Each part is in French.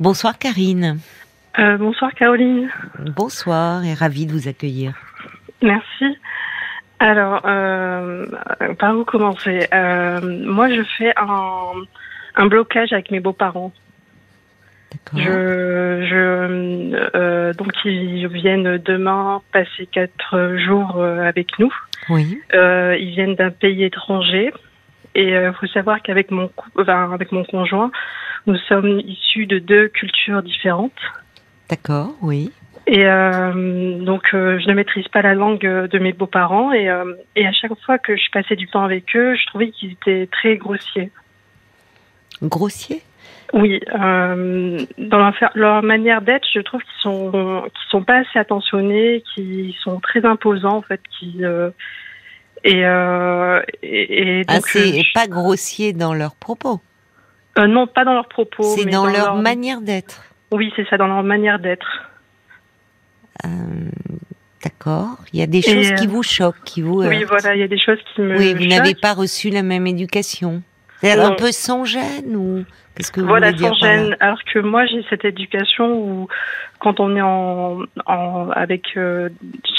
Bonsoir Karine. Euh, bonsoir Caroline. Bonsoir et ravie de vous accueillir. Merci. Alors, euh, par où commencer euh, Moi, je fais un, un blocage avec mes beaux-parents. D'accord. Je, je, donc, ils viennent demain passer quatre jours avec nous. Oui. Ils viennent d'un pays étranger. Et il faut savoir qu'avec mon, cou- enfin, avec mon conjoint, nous sommes issus de deux cultures différentes. D'accord, oui. Et euh, donc, euh, je ne maîtrise pas la langue de mes beaux-parents. Et, euh, et à chaque fois que je passais du temps avec eux, je trouvais qu'ils étaient très grossiers. Grossier Oui, dans leur, manière d'être, je trouve qu'ils sont, qu'ils sont pas assez attentionnés, qu'ils sont très imposants en fait, qui et, et, et Ah, donc euh, je- pas grossier dans leurs propos. Euh, non, pas dans leurs propos, c'est mais dans, leur leur- manière d'être. Oui, c'est ça, dans leur manière d'être. Euh, D'accord. Il y a des choses qui euh, vous choquent, qui vous. Oui, heurtent. voilà, il y a des choses qui me. Oui, vous n'avez pas reçu la même éducation. C'est un peu sans gêne ou qu'est-ce que vous Voilà, voulez dire sans gêne. Alors que moi, j'ai cette éducation où, quand on est en, en avec euh,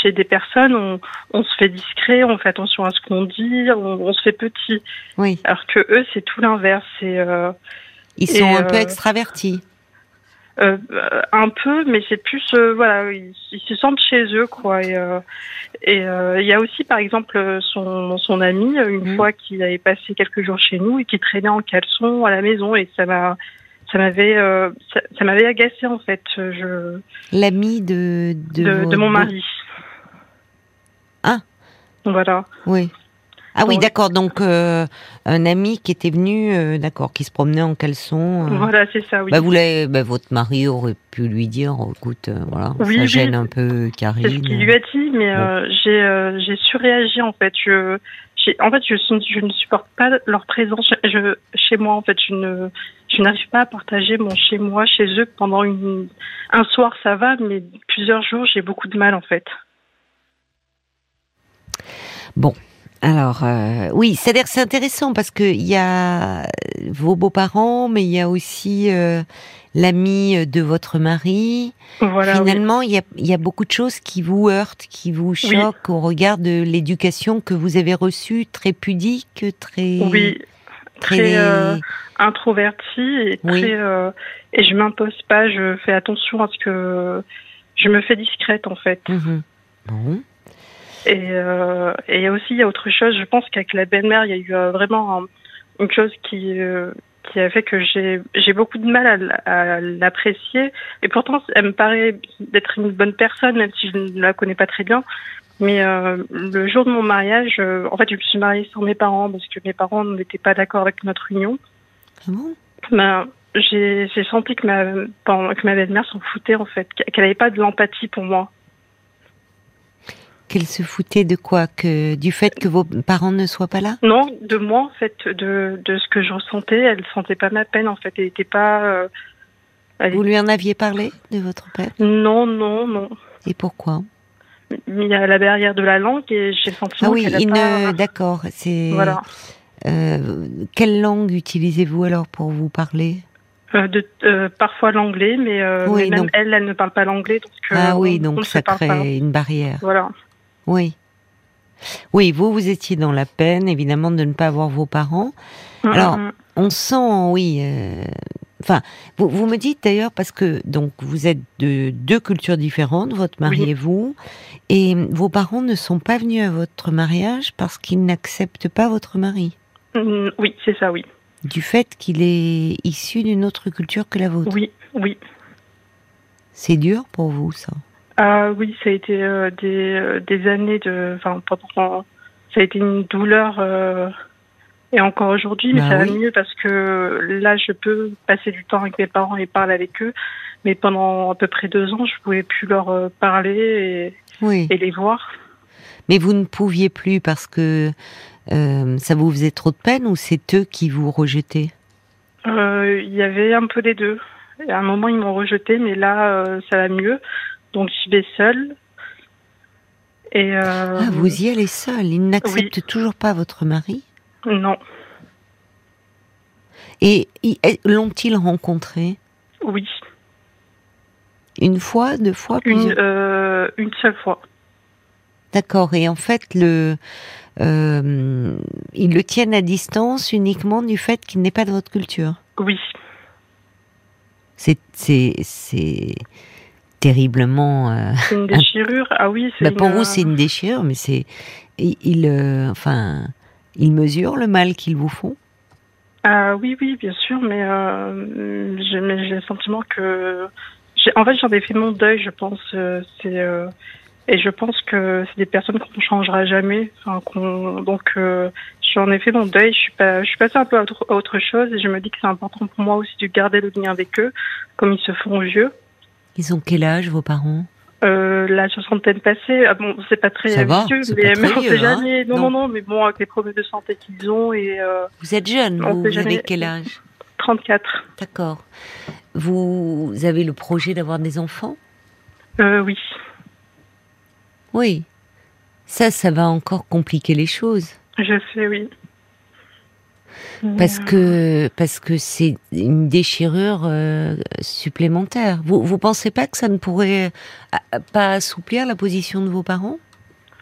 chez des personnes, on, on se fait discret, on fait attention à ce qu'on dit, on, on se fait petit. Oui, Alors que eux, c'est tout l'inverse. C'est euh, ils sont un peu euh, extravertis. Euh, un peu, mais c'est plus euh, voilà, ils, ils se sentent chez eux, quoi. Et euh, et euh, il y a aussi, par exemple, son son ami une Mhm. fois qu'il avait passé quelques jours chez nous et qui traînait en caleçon à la maison et ça m'a ça m'avait euh, ça, ça m'avait agacé en fait. Je L'ami de de, de, vos- de mon mari. Ah. Voilà. Oui. Ah oui, d'accord. Donc euh, un ami qui était venu, euh, d'accord, qui se promenait en caleçon. euh, Voilà, c'est ça, oui. Bah, vous bah, votre mari aurait pu lui dire, oh, écoute, voilà, Oui, ça oui. gêne un peu c'est ce Karine. qu'il lui a dit, mais j'ai surréagi en fait. Je en fait je, je ne supporte pas leur présence je, chez moi en fait. Je ne je n'arrive pas à partager mon chez moi chez eux pendant une un soir ça va, mais plusieurs jours j'ai beaucoup de mal en fait. Alors, euh, oui, c'est-à-dire c'est intéressant parce que il y a vos beaux-parents, mais il y a aussi euh, l'ami de votre mari. Voilà. Finalement, il y a, il y a beaucoup de choses qui vous heurtent, qui vous choquent au regard de l'éducation que vous avez reçue, très pudique, très... Oui, très... très, euh, introvertie et Oui. très et je m'impose pas. Je fais attention à ce que je me fais discrète en fait. Bon. Et, euh, et aussi, il y a autre chose. Je pense qu'avec la belle-mère, il y a eu euh, vraiment un- une chose qui, euh, qui a fait que j'ai beaucoup de mal à, l'apprécier. Et pourtant, elle me paraît d'être une bonne personne, même si je ne la connais pas très bien. Mais le jour de mon mariage, en fait, je me suis mariée sans mes parents parce que mes parents n'étaient pas d'accord avec notre union. Ah bon? Ben, j'ai senti que ma, que ma belle-mère s'en foutait, en fait, qu'elle n'avait pas de l'empathie pour moi. Qu'elle se foutait de quoi que Du fait que vos parents ne soient pas là? Non, de moi en fait, de, de ce que je ressentais, elle sentait pas ma peine en fait, elle était pas. euh, elle Vous lui en aviez parlé de votre père? Non, non, non. Et pourquoi? Il y a la barrière de la langue et j'ai le Ah oui, il pas. ne... d'accord. C'est Voilà. Euh, quelle langue utilisez-vous alors pour vous parler? Euh, de, euh, parfois l'anglais, mais, euh, Oui, mais même donc- elle, elle ne parle pas l'anglais, donc. Ah oui, on- on donc ne ça crée pas. une barrière. Voilà. Oui. Oui, vous, vous étiez dans la peine, évidemment, de ne pas avoir vos parents. Alors. On sent, oui. euh, Enfin, vous, vous me dites d'ailleurs parce que donc vous êtes de deux cultures différentes, votre mari Oui. et vous, et vos parents ne sont pas venus à votre mariage parce qu'ils n'acceptent pas votre mari, Mm, oui, c'est ça, oui. du fait qu'il est issu d'une autre culture que la vôtre. Oui, oui. C'est dur pour vous, ça. Ah oui, ça a été euh, des, euh, des années de. Enfin, pendant. Ça a été une douleur. euh, et encore aujourd'hui, mais Bah ça va oui. mieux parce que là, je peux passer du temps avec mes parents et parler avec eux. Mais pendant à peu près deux ans, je pouvais plus leur euh, parler Oui. et, et les voir. Mais vous ne pouviez plus parce que euh, ça vous faisait trop de peine ou c'est eux qui vous rejetaient? Euh, Il y avait un peu les deux. Et à un moment, ils m'ont rejeté, mais là, ça va mieux. Donc, j'y vais seule. Et euh, Ah, vous y allez seul. Ils n'acceptent toujours pas votre mari non, Et l'ont-ils rencontré oui. Une fois, deux fois, une, euh, une seule fois. D'accord. Et en fait, le, euh, ils le tiennent à distance uniquement du fait qu'il n'est pas de votre culture. Oui. C'est terriblement. Euh, c'est une déchirure. Ah oui. Bah pour vous, c'est une déchirure, mais c'est, il, enfin, ils mesurent le mal qu'ils vous font. Ah oui, oui, bien sûr, mais euh, j'ai, le sentiment que, en fait, j'en ai fait mon deuil, je pense. c'est et je pense que c'est des personnes qu'on ne changera jamais. Enfin, donc, euh, j'en ai fait mon deuil. Je suis, pas, je suis passée un peu à autre, chose et je me dis que c'est important pour moi aussi de garder le lien avec eux, comme ils se font vieux. Ils ont quel âge, vos parents? Euh, la soixantaine passée, ah bon, c'est pas très Ça vieux, mais, mais on sait hein. jamais. non, non, non, mais bon, avec les problèmes de santé qu'ils ont et. Euh, vous êtes jeune, vous, vous avez quel âge? 34. D'accord. Vous avez le projet d'avoir des enfants? Euh, Oui. Oui. Ça, ça va encore compliquer les choses. Je sais, oui. Parce que parce que c'est une déchirure euh, supplémentaire. Vous vous pensez pas que ça ne pourrait euh, pas assouplir la position de vos parents?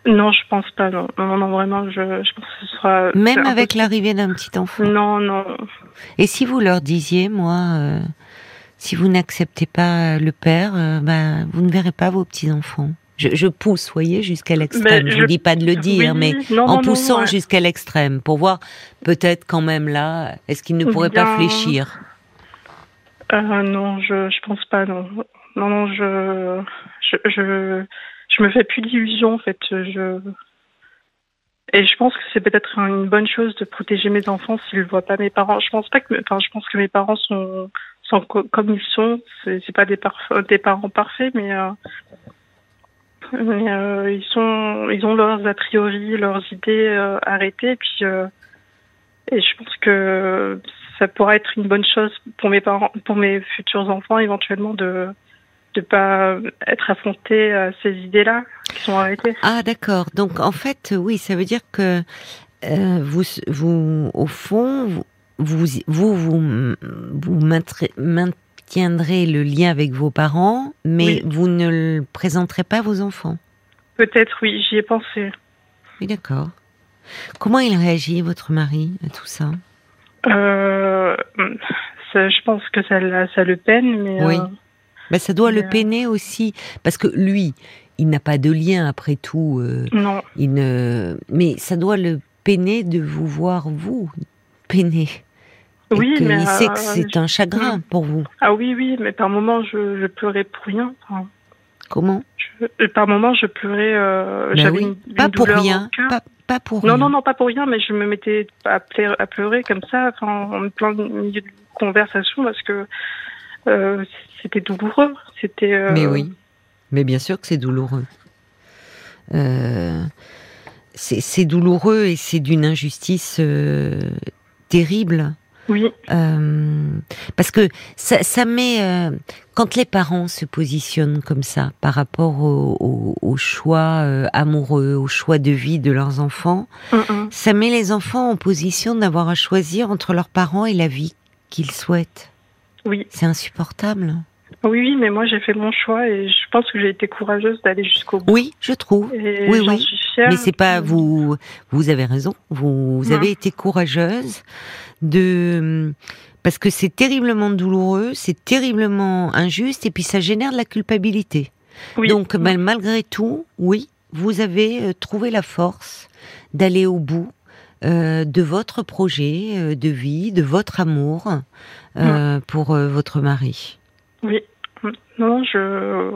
Non, je pense pas. Non, non, vraiment, je, je, pense que ce sera même avec l'arrivée d'un petit enfant? Non, non. Et si vous leur disiez, moi, euh, si vous n'acceptez pas le père, ben, vous ne verrez pas vos petits enfants. Je, pousse, voyez, jusqu'à l'extrême. Je ne dis pas de le dire, mais en poussant jusqu'à l'extrême, pour voir peut-être quand même là, est-ce qu'il ne pourrait pas fléchir? Euh, Non, je je pense pas, non. Non, non, je je, je, je me fais plus d'illusions, en fait. Je... Et je pense que c'est peut-être une bonne chose de protéger mes enfants s'ils ne voient pas mes parents. Je pense pas que, enfin, je pense que mes parents sont, sont comme ils sont. C'est pas des, des parents parfaits, mais euh, euh, ils ont leurs a priori, leurs idées euh, arrêtées. Et puis, euh, et je pense que ça pourrait être une bonne chose pour mes parents, pour mes futurs enfants, éventuellement de de pas être affrontés à ces idées-là qui sont arrêtées. Ah d'accord. Donc en fait, oui, ça veut dire que vous, vous, au fond, vous, vous, vous, vous, vous tiendrez le lien avec vos parents, mais vous ne le présenterez pas à vos enfants. Peut-être, oui, j'y ai pensé. Oui, d'accord. Comment il réagit, votre mari, à tout ça, euh, Je pense que ça, ça le peine, mais... Oui. Euh, ben, ça doit le euh, peiner aussi, parce que lui, il n'a pas de lien après tout. non. Il ne... Mais ça doit le peiner de vous voir, vous, peiner oui, mais il sait que euh, c'est un chagrin pour vous. Ah oui, oui, mais par moments je, je pleurais pour rien. Comment? je, Par moments je pleurais. Euh, ben oui. pas pour rien. Pas, pour non, Non, non, pas pour rien, mais je me mettais à pleurer, à pleurer comme ça, en plein milieu de conversation, parce que euh, c'était douloureux. C'était. Euh, mais oui, mais bien sûr que c'est douloureux. c'est douloureux et c'est d'une injustice terrible. Oui. Euh, parce que ça, ça met euh, quand les parents se positionnent comme ça par rapport au, au, choix euh, amoureux, au choix de vie de leurs enfants, ça met les enfants en position d'avoir à choisir entre leurs parents et la vie qu'ils souhaitent. Oui. C'est insupportable. Oui, oui, mais moi j'ai fait mon choix et je pense que j'ai été courageuse d'aller jusqu'au bout. Oui, je trouve. Et oui, oui. Suis Mais c'est pas vous. Vous avez raison. Vous, avez été courageuse de parce que c'est terriblement douloureux, c'est terriblement injuste et puis ça génère de la culpabilité. Donc malgré tout, oui, vous avez euh, trouvé la force d'aller au bout euh, de votre projet euh, de vie, de votre amour pour votre mari. Oui. Non, je,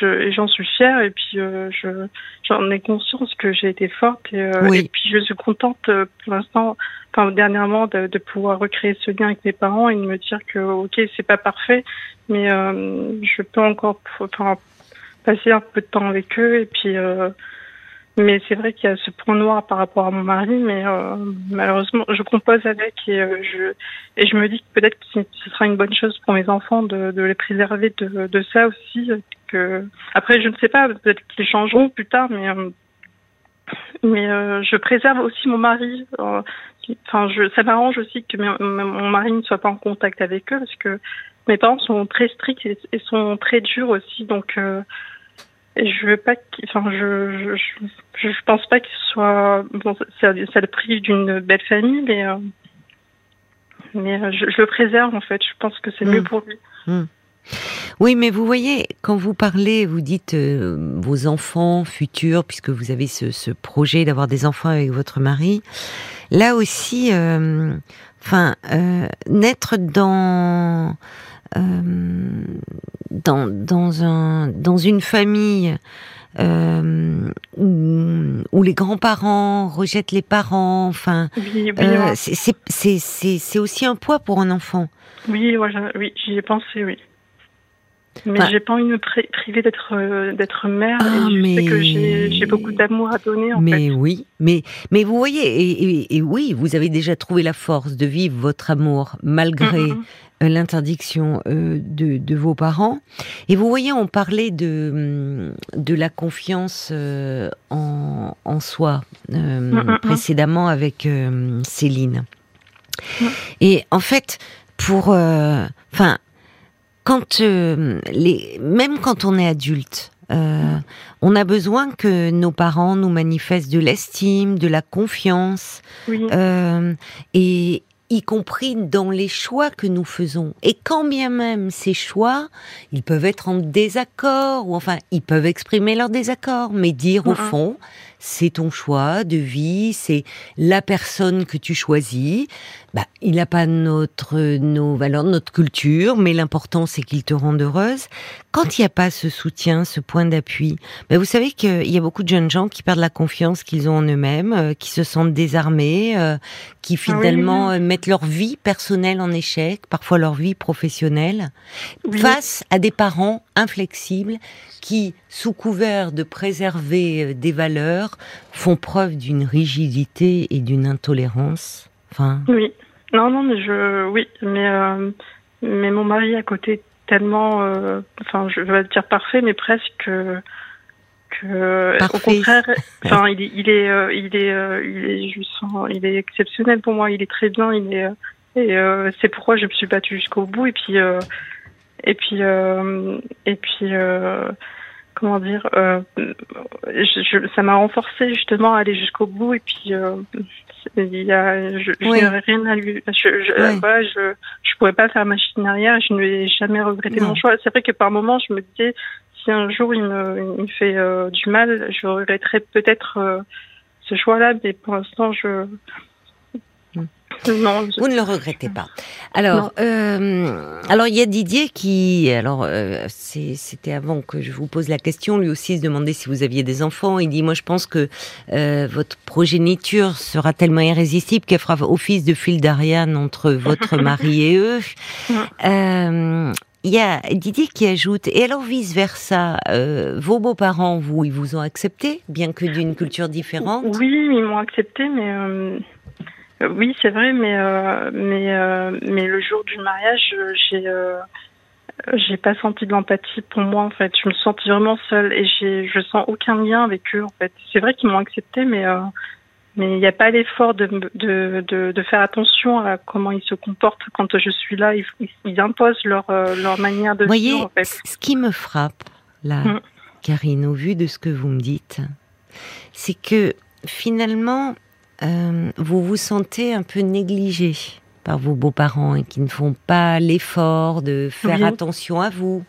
je j'en suis fière et puis euh, je j'en ai conscience que j'ai été forte et, euh, et, puis je suis contente euh, pour l'instant, enfin dernièrement, de, de, pouvoir recréer ce lien avec mes parents et de me dire que ok c'est pas parfait, mais je peux encore enfin, passer un peu de temps avec eux et puis mais c'est vrai qu'il y a ce point noir par rapport à mon mari, mais euh, malheureusement, je compose avec et euh, je et je me dis que peut-être que ce sera une bonne chose pour mes enfants de, de les préserver de, de ça aussi. Que après, je ne sais pas, peut-être qu'ils changeront plus tard, mais euh, mais je préserve aussi mon mari. Enfin, je, ça m'arrange aussi que mon mari ne soit pas en contact avec eux parce que mes parents sont très stricts et, sont très durs aussi, donc je veux pas enfin je, je, je pense pas qu'il soit bon ça, ça le prive d'une belle famille mais mais je, je, le préserve en fait je pense que c'est mieux hmm. pour lui hmm. Oui, mais vous voyez, quand vous parlez, vous dites euh, vos enfants futurs, puisque vous avez ce, ce projet d'avoir des enfants avec votre mari. Là aussi, euh, enfin, euh, naître dans euh, dans, dans, un, dans une famille euh, où, où, les grands-parents rejettent les parents, enfin, euh, c'est aussi un poids pour un enfant. Oui, oui, j'y ai pensé, oui. Mais j'ai pas envie de me priver d'être euh, d'être mère ah, et je mais... sais que j'ai beaucoup d'amour à donner en mais oui, mais mais vous voyez et, et, oui, vous avez déjà trouvé la force de vivre votre amour malgré mm, mm, mm. Euh, l'interdiction euh, de, de, vos parents. Et vous voyez, on parlait de, de la confiance euh, en, en, soi précédemment avec Céline. Et en fait, pour, enfin, quand les, même quand on est adulte, euh, on a besoin que nos parents nous manifestent de l'estime, de la confiance, oui. euh, et, y compris dans les choix que nous faisons. Et quand bien même ces choix, ils peuvent être en désaccord, ou enfin, ils peuvent exprimer leur désaccord, mais dire au fond, c'est ton choix de vie, c'est la personne que tu choisis. Bah, il n'a pas notre, nos valeurs, notre culture, mais l'important c'est qu'il te rende heureuse. Quand il n'y a pas ce soutien, ce point d'appui, bah, vous savez qu'il y a beaucoup de jeunes gens qui perdent la confiance qu'ils ont en eux-mêmes, euh, qui se sentent désarmés, euh, qui ah finalement euh, mettent leur vie personnelle en échec, parfois leur vie professionnelle, face à des parents inflexibles qui, sous couvert de préserver des valeurs, font preuve d'une rigidité et d'une intolérance oui. Non, non, mais je. Oui, mais, euh, mais mon mari à côté tellement. Euh, enfin, je vais dire parfait, mais presque. que, au contraire, enfin, il est, il est, euh, il est, il est, je sens, il est exceptionnel pour moi. Il est très bien. Il est, et c'est pourquoi je me suis battue jusqu'au bout. Et puis, et puis, et puis comment dire, euh, je, ça m'a renforcé justement à aller jusqu'au bout et puis euh, il y a, je, n'aurais rien à lui, je, je, voilà, je, je pourrais pas faire machine arrière, je ne vais jamais regretter mon choix. C'est vrai que par moments je me disais si un jour il me, il me fait euh, du mal, je regretterais peut-être euh, ce choix-là, mais pour l'instant je vous ne le regrettez pas. Alors, euh, alors il y a Didier qui, alors euh, c'était avant que je vous pose la question, lui aussi se demandait si vous aviez des enfants. Il dit, moi je pense que euh, votre progéniture sera tellement irrésistible qu'elle fera office de fil d'Ariane entre votre mari et eux. Euh, il y a Didier qui ajoute, et alors vice versa, euh, vos beaux-parents, vous, ils vous ont accepté, bien que d'une culture différente? Oui, ils m'ont accepté, mais euh, oui, c'est vrai, mais euh, mais euh, mais le jour du mariage, j'ai j'ai pas senti de l'empathie pour moi en fait. Je me sentis vraiment seule et j'ai je sens aucun lien avec eux en fait. C'est vrai qu'ils m'ont accepté, mais mais il n'y a pas l'effort de, de, de, de, faire attention à comment ils se comportent quand je suis là. Ils, ils imposent leur, leur manière de Voyez, vivre. En fait. Ce qui me frappe, là, mm. Karine, au vu de ce que vous me dites, c'est que finalement, euh, vous vous sentez un peu négligé par vos beaux-parents et qui ne font pas l'effort de faire attention à vous.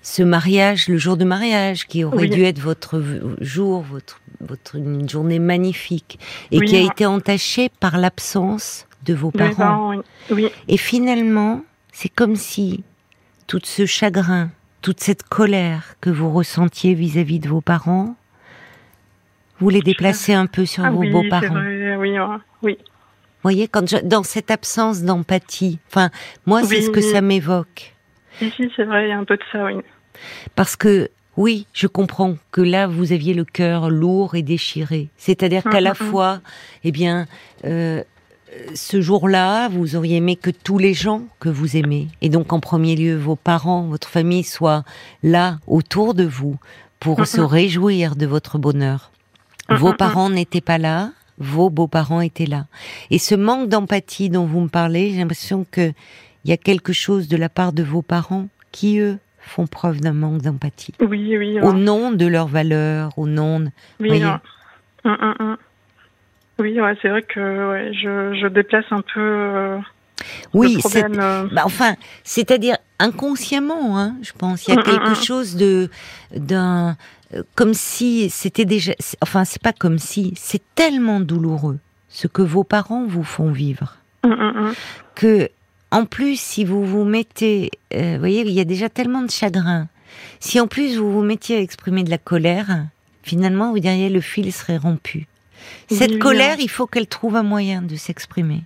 Ce mariage, le jour de mariage, qui aurait dû être votre jour, votre, votre une journée magnifique, et qui a été entaché par l'absence de vos parents. Et finalement, c'est comme si tout ce chagrin, toute cette colère que vous ressentiez vis-à-vis -vis de vos parents, vous les déplacez un peu sur ah vos beaux-parents. Oui, oui. Vous voyez, quand dans cette absence d'empathie, enfin, moi, c'est ce que ça m'évoque. Si, c'est vrai, il y a un peu de ça, oui. Parce que, oui, je comprends que là, vous aviez le cœur lourd et déchiré. C'est-à-dire qu'à la mm, mm, mm. fois, eh bien, euh, ce jour-là, vous auriez aimé que tous les gens que vous aimez, et donc en premier lieu vos parents, votre famille, soient là autour de vous pour se réjouir de votre bonheur. Vos parents n'étaient pas là, vos beaux-parents étaient là. Et ce manque d'empathie dont vous me parlez, j'ai l'impression que il y a quelque chose de la part de vos parents qui, eux, font preuve d'un manque d'empathie. Oui, oui. Au nom de leurs valeurs, au nom de... Oui, hum. Oui, ouais, c'est vrai que ouais, je, je déplace un peu euh, oui, problème. euh, bah, enfin, c'est-à-dire inconsciemment, hein, je pense. Il y a Mm, mm, quelque mm. chose de d'un euh, comme si c'était déjà. Enfin, c'est pas comme si. C'est tellement douloureux ce que vos parents vous font vivre que, en plus, si vous vous mettez, euh, vous voyez, il y a déjà tellement de chagrin. Si en plus vous vous mettiez à exprimer de la colère, finalement, vous diriez le fil serait rompu. Cette oui, colère, il faut qu'elle trouve un moyen de s'exprimer.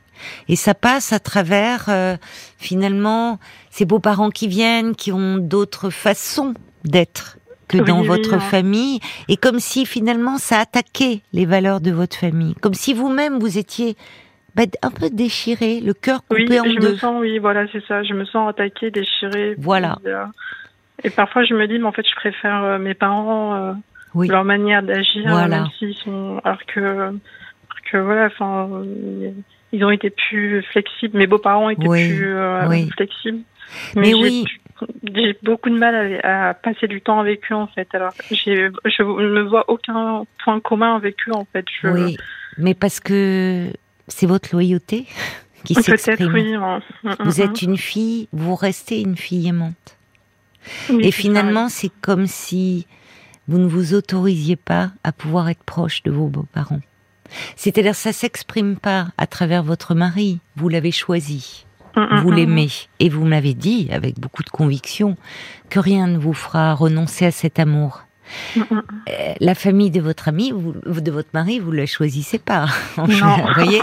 Et ça passe à travers, euh, finalement, ces beaux-parents qui viennent, qui ont d'autres façons d'être que Oui, dans oui, votre famille, et comme si finalement ça attaquait les valeurs de votre famille, comme si vous-même vous étiez bah, un peu déchiré, le cœur coupé Oui, en je deux. me sens, oui, voilà, c'est ça. Je me sens attaquée, déchirée. Voilà. puis, euh, et parfois, je me dis, mais en fait, je préfère euh, mes parents, Oui. leur manière d'agir, Voilà. même s'ils sont. Alors que, alors que voilà, enfin, ils ont été plus flexibles. Mes beaux-parents étaient Oui, plus euh, oui. flexibles. Mais oui. J'ai beaucoup de mal à, à passer du temps avec eux, en fait. Alors, je ne vois aucun point commun avec eux, en fait. Je, Oui, mais parce que c'est votre loyauté qui s'exprime. oui. hein. Mm, mm, Vous mm. êtes une fille, vous restez une fille aimante. Oui, Et finalement, c'est comme si vous ne vous autorisiez pas à pouvoir être proche de vos beaux-parents. C'est-à-dire, ça s'exprime pas à travers votre mari. Vous l'avez choisi. Mm, mm, vous mm. l'aimez, et vous m'avez dit avec beaucoup de conviction que rien ne vous fera renoncer à cet amour. Euh, La famille de votre ami, vous- de votre mari, vous la choisissez pas. vous voyez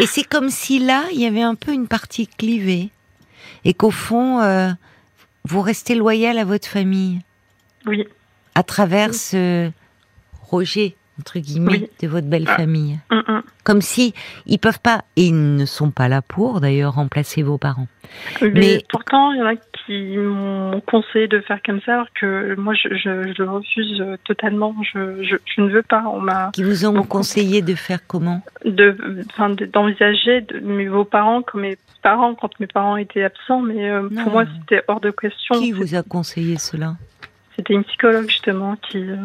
Et c'est comme si là, il y avait un peu une partie clivée, et qu'au fond, euh, vous restez loyal à votre famille Oui, à travers ce rejet entre guillemets Oui. de votre belle Ah. famille. Mm, mm. Comme si ils peuvent pas, et ils ne sont pas là pour d'ailleurs remplacer vos parents. Mais, Mais- pourtant, il y en a qui m'ont conseillé de faire comme ça, alors que moi, je, je, je le refuse totalement. Je, ne veux pas. On m'a Qui vous ont conseillé de faire comment? de, d'envisager de, vos parents comme mes parents quand mes parents étaient absents, mais euh, pour moi, c'était hors de question. Qui vous a conseillé cela? C'était une psychologue justement qui. euh,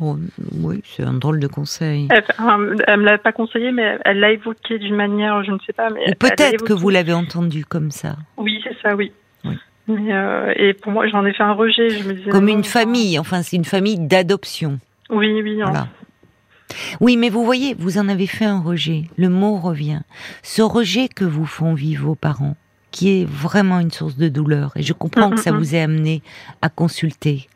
Oh, Oui, c'est un drôle de conseil. elle, elle me l'a pas conseillé, mais elle l'a évoqué d'une manière, je ne sais pas, mais peut-être que vous l'avez entendu comme ça, Oui, c'est ça, oui. Oui. Mais, euh, et pour moi, j'en ai fait un rejet. Je me disais, comme une famille. Enfin, c'est une famille d'adoption. Oui, oui. hein. Voilà. Oui, mais vous voyez, vous en avez fait un rejet. Le mot revient. Ce rejet que vous font vivre vos parents, qui est vraiment une source de douleur. Et je comprends Mm, que ça mm, mm. vous ait amené à consulter.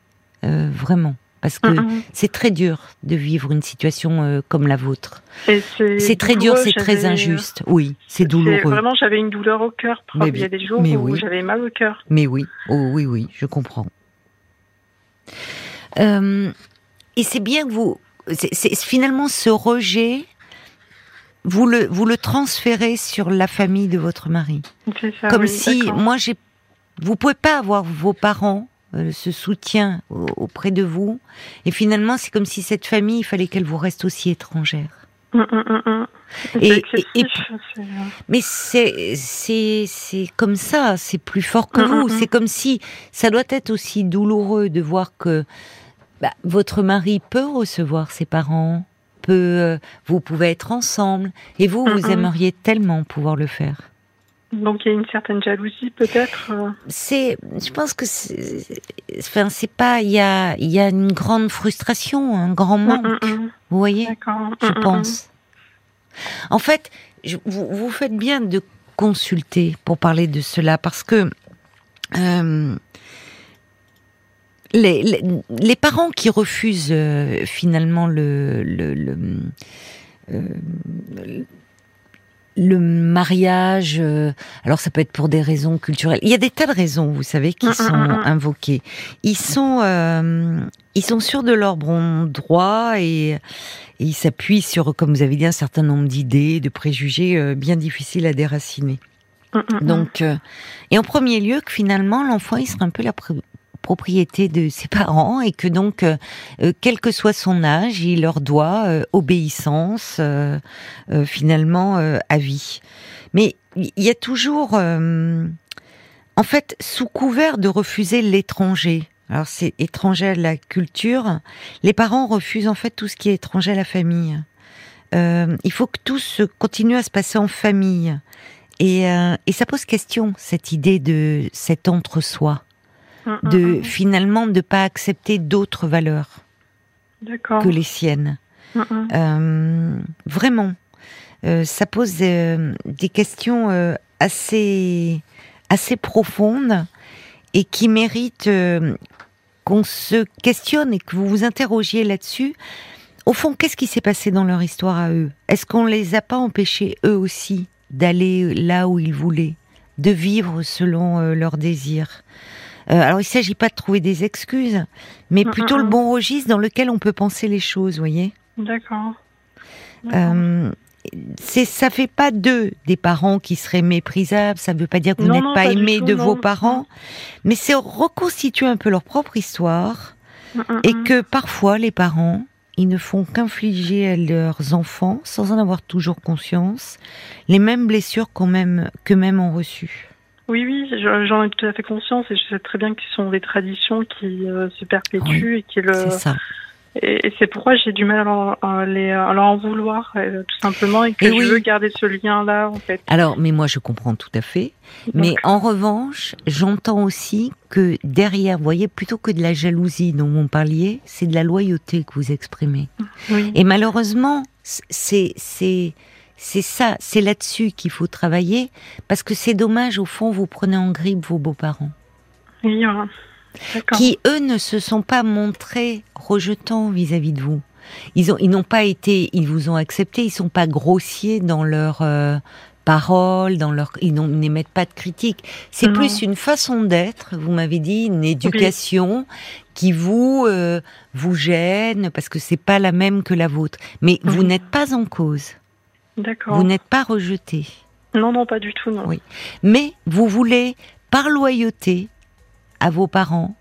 Euh, vraiment. Parce que c'est très dur de vivre une situation euh, comme la vôtre. C'est très dur, c'est très injuste. Oui, c'est douloureux. Vraiment, j'avais une douleur au cœur. Il y a des jours où oui. j'avais mal au cœur. Mais oui, oh oui, oui, je comprends. Euh, et c'est bien que vous, c'est- finalement ce rejet, vous le vous le transférez sur la famille de votre mari, ça. comme oui, si moi j'ai, vous pouvez pas avoir vos parents euh, ce soutien au- auprès de vous, et finalement c'est comme si cette famille, il fallait qu'elle vous reste aussi étrangère. Mm, mm, mm, mm. C'est Et- Mais c'est c'est c'est comme ça, c'est plus fort que Mm, vous. mm, mm. C'est comme si ça doit être aussi douloureux de voir que bah, votre mari peut recevoir ses parents, peut euh, vous pouvez être ensemble et vous vous Mm, aimeriez tellement pouvoir le faire. Donc il y a une certaine jalousie peut-être. euh. C'est je pense que c'est enfin c'est pas il y a il y a une grande frustration, un grand manque, mm, mm. vous voyez D'accord. je pense. En fait, je- vous, vous faites bien de consulter pour parler de cela parce que euh, les, les, les parents qui refusent euh, finalement le, le, le, euh, le mariage, euh, alors ça peut être pour des raisons culturelles. Il y a des tas de raisons, vous savez, qui Mm, mm, sont mm, invoquées. Ils sont, ils sont sûrs de leur bon droit et, et ils s'appuient sur, comme vous avez dit, un certain nombre d'idées, de préjugés bien difficiles à déraciner. Donc, euh, et en premier lieu, que finalement, l'enfant, il sera un peu la propriété de ses parents et que donc, euh, euh, quel que soit son âge, il leur doit obéissance finalement à vie. Mais il y a toujours, en fait, sous couvert de refuser l'étranger. Alors c'est étranger à la culture. Les parents refusent en fait tout ce qui est étranger à la famille. il faut que tout se continue à se passer en famille. Et, euh, et, ça pose question, cette idée de cet entre-soi, de finalement de pas accepter d'autres valeurs que les siennes. Euh, vraiment, euh, ça pose euh, des questions assez, assez profondes et qui méritent qu'on se questionne et que vous vous interrogiez là-dessus. Au fond, qu'est-ce qui s'est passé dans leur histoire à eux? Est-ce qu'on les a pas empêchés eux aussi d'aller là où ils voulaient, de vivre selon leurs désirs? Euh, alors il ne s'agit pas de trouver des excuses, mais mm, plutôt mm, le mm. bon registre dans lequel on peut penser les choses, voyez. D'accord. Euh, c'est ça fait pas d'eux des parents qui seraient méprisables. Ça ne veut pas dire que vous n'êtes pas, aimé de vos parents, mais c'est reconstituer un peu leur propre histoire et que parfois les parents ils ne font qu'infliger à leurs enfants, sans en avoir toujours conscience, les mêmes blessures qu'eux-mêmes même ont reçues. Oui, oui, j'en ai tout à fait conscience et je sais très bien que ce sont des traditions qui euh, se perpétuent et qui le. C'est ça. Et, c'est pourquoi j'ai du mal à leur, en vouloir, euh, tout simplement, et que je veux garder ce lien-là, en fait. Alors, mais moi, je comprends tout à fait. Mais en revanche, j'entends aussi que derrière, vous voyez, plutôt que de la jalousie dont vous parliez, c'est de la loyauté que vous exprimez. Et malheureusement, c'est c'est c'est ça, c'est là-dessus qu'il faut travailler, parce que c'est dommage, au fond, vous prenez en grippe vos beaux-parents. Oui, hein qui eux ne se sont pas montrés rejetants vis-à-vis de vous. Ils ont, ils n'ont pas été, ils vous ont accepté, ils sont pas grossiers dans leurs euh, paroles, dans leur, ils n'émettent pas de critiques. C'est plus une façon d'être. Vous m'avez dit une éducation qui vous euh, vous gêne parce que c'est pas la même que la vôtre. Mais vous n'êtes pas en cause. D'accord. Vous n'êtes pas rejeté. Non, non, pas du tout, non. Oui. Mais vous voulez, par loyauté, à vos parents,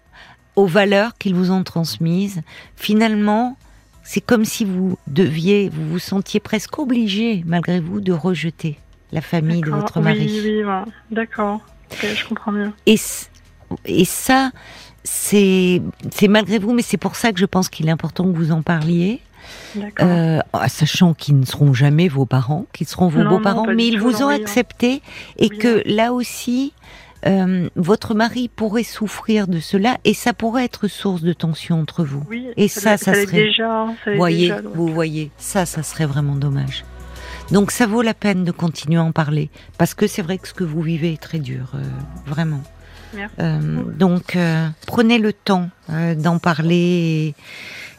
aux valeurs qu'ils vous ont transmises, finalement, c'est comme si vous deviez, vous vous sentiez presque obligé, malgré vous, de rejeter la famille de votre mari. Oui, oui, d'accord. je comprends mieux. Et, et ça, c'est malgré vous, mais c'est pour ça que je pense qu'il est important que vous en parliez. Euh, sachant qu'ils ne seront jamais vos parents, qu'ils seront vos beaux-parents, mais ils vous ont accepté et que là aussi, euh, votre mari pourrait souffrir de cela et ça pourrait être source de tension entre vous. Oui, et ça, ça, serait. Déjà, voyez, vous voyez, ça, ça serait vraiment dommage. Donc ça vaut la peine de continuer à en parler parce que c'est vrai que ce que vous vivez est très dur, euh, vraiment. Euh, donc prenez le temps d'en parler et,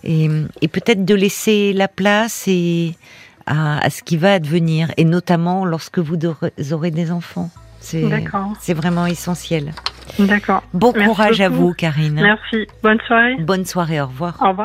et, peut-être de laisser la place et à, à, ce qui va advenir et notamment lorsque vous aurez des enfants. C'est vraiment essentiel. D'accord. Bon courage à vous, Karine. Merci. Bonne soirée. Bonne soirée. Au revoir. Au revoir.